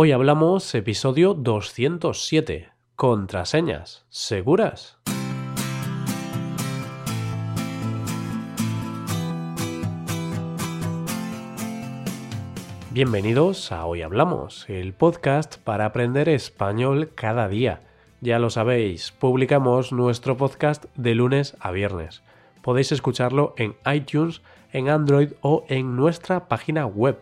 Hoy hablamos episodio 207, contraseñas, ¿seguras? Bienvenidos a Hoy Hablamos, el podcast para aprender español cada día. Ya lo sabéis, publicamos nuestro podcast de lunes a viernes. Podéis escucharlo en iTunes, en Android o en nuestra página web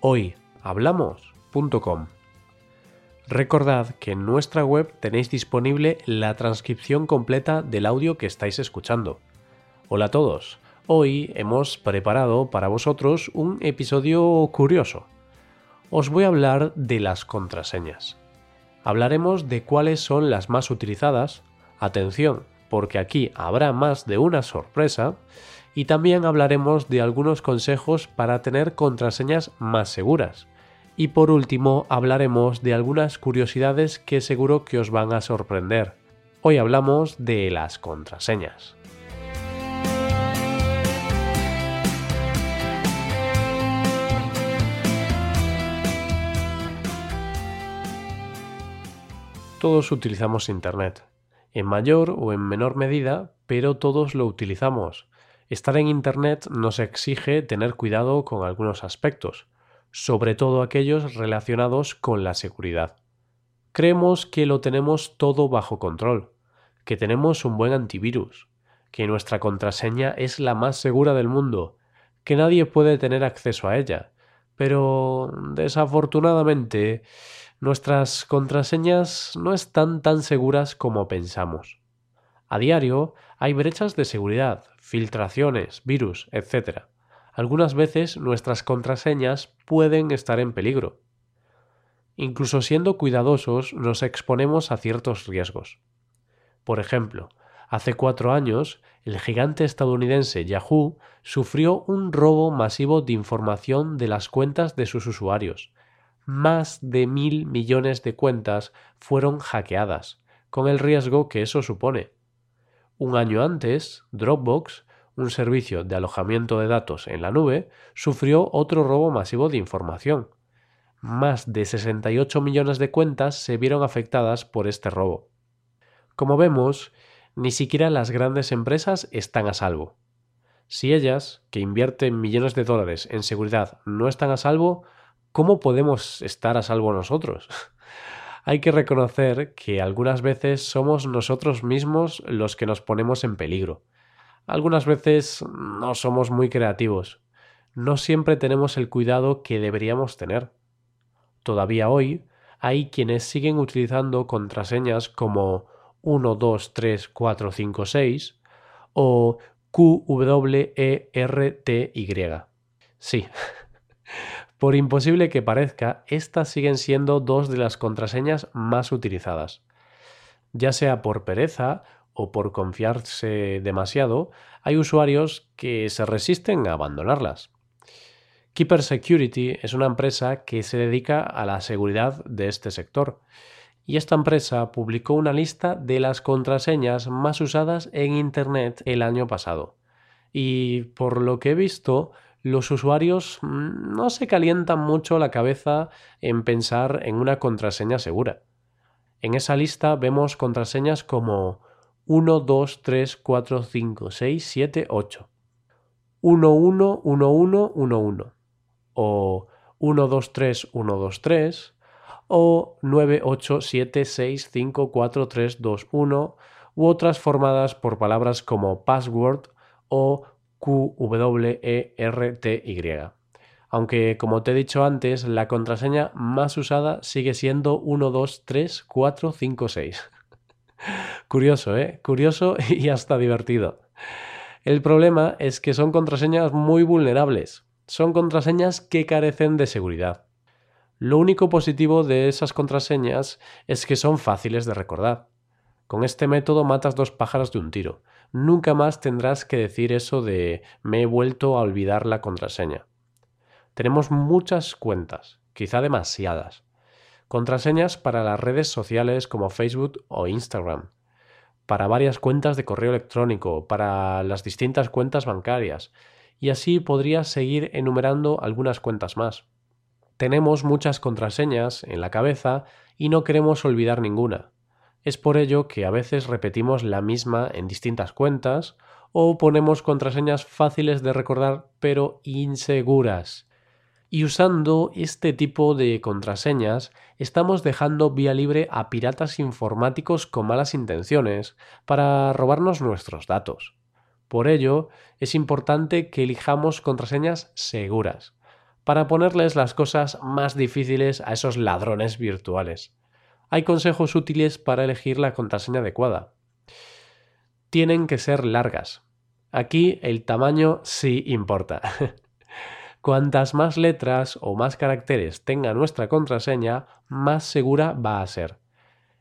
hoyhablamos.com. Recordad que en nuestra web tenéis disponible la transcripción completa del audio que estáis escuchando. Hola a todos, hoy hemos preparado para vosotros un episodio curioso. Os voy a hablar de las contraseñas. Hablaremos de cuáles son las más utilizadas, atención, porque aquí habrá más de una sorpresa, y también hablaremos de algunos consejos para tener contraseñas más seguras y por último hablaremos de algunas curiosidades que seguro que os van a sorprender. Hoy hablamos de las contraseñas. Todos utilizamos Internet, en mayor o en menor medida, pero todos lo utilizamos. Estar en Internet nos exige tener cuidado con algunos aspectos, sobre todo aquellos relacionados con la seguridad. Creemos que lo tenemos todo bajo control, que tenemos un buen antivirus, que nuestra contraseña es la más segura del mundo, que nadie puede tener acceso a ella, pero desafortunadamente nuestras contraseñas no están tan seguras como pensamos. A diario hay brechas de seguridad, filtraciones, virus, etc algunas veces nuestras contraseñas pueden estar en peligro. Incluso siendo cuidadosos nos exponemos a ciertos riesgos. Por ejemplo, hace cuatro años el gigante estadounidense Yahoo sufrió un robo masivo de información de las cuentas de sus usuarios. Más de mil millones de cuentas fueron hackeadas, con el riesgo que eso supone. Un año antes, Dropbox un servicio de alojamiento de datos en la nube, sufrió otro robo masivo de información. Más de 68 millones de cuentas se vieron afectadas por este robo. Como vemos, ni siquiera las grandes empresas están a salvo. Si ellas, que invierten millones de dólares en seguridad, no están a salvo, ¿cómo podemos estar a salvo nosotros? Hay que reconocer que algunas veces somos nosotros mismos los que nos ponemos en peligro algunas veces no somos muy creativos. No siempre tenemos el cuidado que deberíamos tener. Todavía hoy hay quienes siguen utilizando contraseñas como 1, 2, 3, 4, 5, 6 o QWERTY. Sí, por imposible que parezca, estas siguen siendo dos de las contraseñas más utilizadas. Ya sea por pereza o por confiarse demasiado, hay usuarios que se resisten a abandonarlas. Keeper Security es una empresa que se dedica a la seguridad de este sector y esta empresa publicó una lista de las contraseñas más usadas en Internet el año pasado. Y por lo que he visto, los usuarios no se calientan mucho la cabeza en pensar en una contraseña segura. En esa lista vemos contraseñas como 1, 2, 3, 4, 5, 6, 7, 8. 1, 1, 1, 1, 1, 1. O 1, 2, 3, 1, 2, 3. O 9, 8, 7, 6, 5, 4, 3, 2, 1. U otras formadas por palabras como password o QWERTY. Aunque, como te he dicho antes, la contraseña más usada sigue siendo 1, 2, 3, 4, 5, 6. Curioso, ¿eh? Curioso y hasta divertido. El problema es que son contraseñas muy vulnerables. Son contraseñas que carecen de seguridad. Lo único positivo de esas contraseñas es que son fáciles de recordar. Con este método matas dos pájaros de un tiro. Nunca más tendrás que decir eso de me he vuelto a olvidar la contraseña. Tenemos muchas cuentas, quizá demasiadas. Contraseñas para las redes sociales como Facebook o Instagram para varias cuentas de correo electrónico, para las distintas cuentas bancarias, y así podrías seguir enumerando algunas cuentas más. Tenemos muchas contraseñas en la cabeza y no queremos olvidar ninguna. Es por ello que a veces repetimos la misma en distintas cuentas o ponemos contraseñas fáciles de recordar pero inseguras. Y usando este tipo de contraseñas estamos dejando vía libre a piratas informáticos con malas intenciones para robarnos nuestros datos. Por ello, es importante que elijamos contraseñas seguras, para ponerles las cosas más difíciles a esos ladrones virtuales. Hay consejos útiles para elegir la contraseña adecuada. Tienen que ser largas. Aquí el tamaño sí importa. Cuantas más letras o más caracteres tenga nuestra contraseña, más segura va a ser.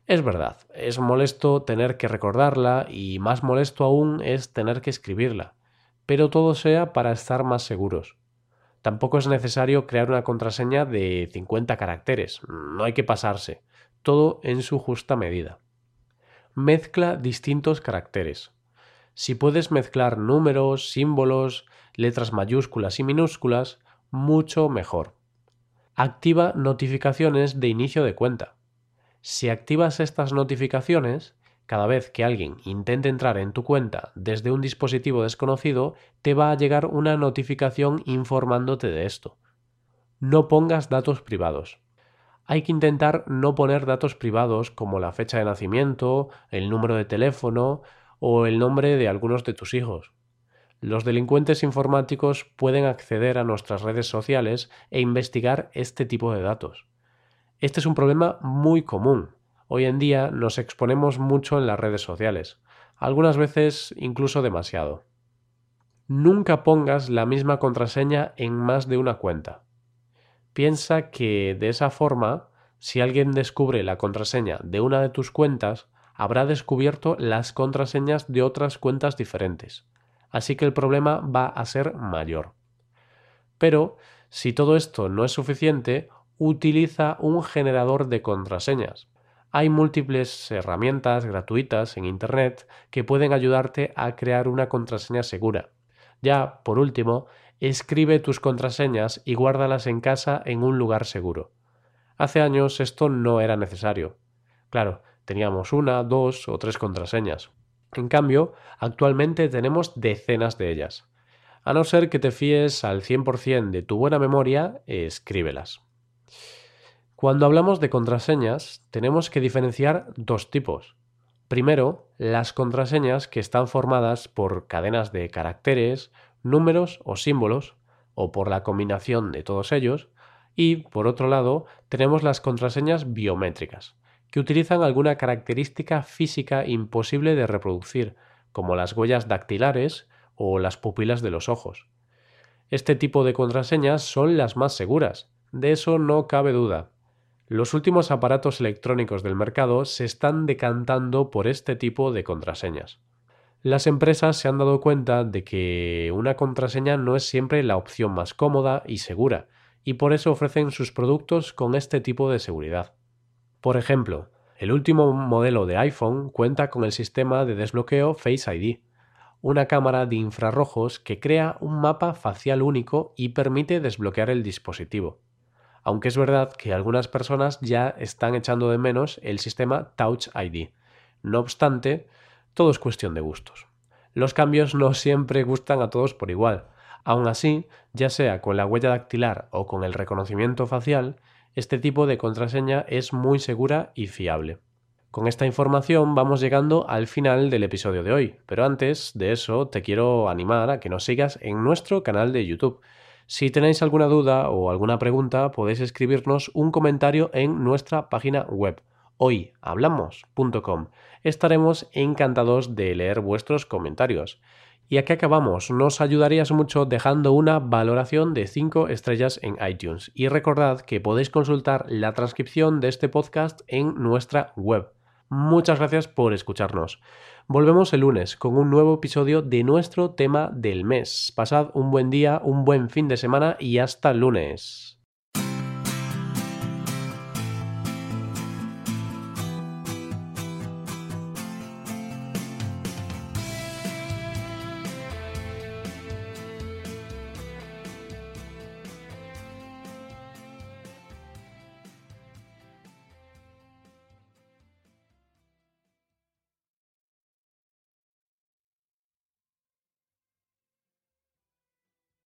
Es verdad, es molesto tener que recordarla y más molesto aún es tener que escribirla, pero todo sea para estar más seguros. Tampoco es necesario crear una contraseña de 50 caracteres, no hay que pasarse, todo en su justa medida. Mezcla distintos caracteres. Si puedes mezclar números, símbolos, letras mayúsculas y minúsculas, mucho mejor. Activa notificaciones de inicio de cuenta. Si activas estas notificaciones, cada vez que alguien intente entrar en tu cuenta desde un dispositivo desconocido, te va a llegar una notificación informándote de esto. No pongas datos privados. Hay que intentar no poner datos privados como la fecha de nacimiento, el número de teléfono o el nombre de algunos de tus hijos. Los delincuentes informáticos pueden acceder a nuestras redes sociales e investigar este tipo de datos. Este es un problema muy común. Hoy en día nos exponemos mucho en las redes sociales, algunas veces incluso demasiado. Nunca pongas la misma contraseña en más de una cuenta. Piensa que de esa forma, si alguien descubre la contraseña de una de tus cuentas, habrá descubierto las contraseñas de otras cuentas diferentes así que el problema va a ser mayor. Pero, si todo esto no es suficiente, utiliza un generador de contraseñas. Hay múltiples herramientas gratuitas en Internet que pueden ayudarte a crear una contraseña segura. Ya, por último, escribe tus contraseñas y guárdalas en casa en un lugar seguro. Hace años esto no era necesario. Claro, teníamos una, dos o tres contraseñas. En cambio, actualmente tenemos decenas de ellas. A no ser que te fíes al 100% de tu buena memoria, escríbelas. Cuando hablamos de contraseñas, tenemos que diferenciar dos tipos. Primero, las contraseñas que están formadas por cadenas de caracteres, números o símbolos, o por la combinación de todos ellos, y, por otro lado, tenemos las contraseñas biométricas, que utilizan alguna característica física imposible de reproducir, como las huellas dactilares o las pupilas de los ojos. Este tipo de contraseñas son las más seguras, de eso no cabe duda. Los últimos aparatos electrónicos del mercado se están decantando por este tipo de contraseñas. Las empresas se han dado cuenta de que una contraseña no es siempre la opción más cómoda y segura, y por eso ofrecen sus productos con este tipo de seguridad. Por ejemplo, el último modelo de iPhone cuenta con el sistema de desbloqueo Face ID, una cámara de infrarrojos que crea un mapa facial único y permite desbloquear el dispositivo. Aunque es verdad que algunas personas ya están echando de menos el sistema Touch ID. No obstante, todo es cuestión de gustos. Los cambios no siempre gustan a todos por igual. Aun así, ya sea con la huella dactilar o con el reconocimiento facial, este tipo de contraseña es muy segura y fiable. Con esta información vamos llegando al final del episodio de hoy, pero antes de eso te quiero animar a que nos sigas en nuestro canal de YouTube. Si tenéis alguna duda o alguna pregunta podéis escribirnos un comentario en nuestra página web hoyhablamos.com. Estaremos encantados de leer vuestros comentarios. Y aquí acabamos. Nos ayudarías mucho dejando una valoración de 5 estrellas en iTunes. Y recordad que podéis consultar la transcripción de este podcast en nuestra web. Muchas gracias por escucharnos. Volvemos el lunes con un nuevo episodio de nuestro tema del mes. Pasad un buen día, un buen fin de semana y hasta lunes.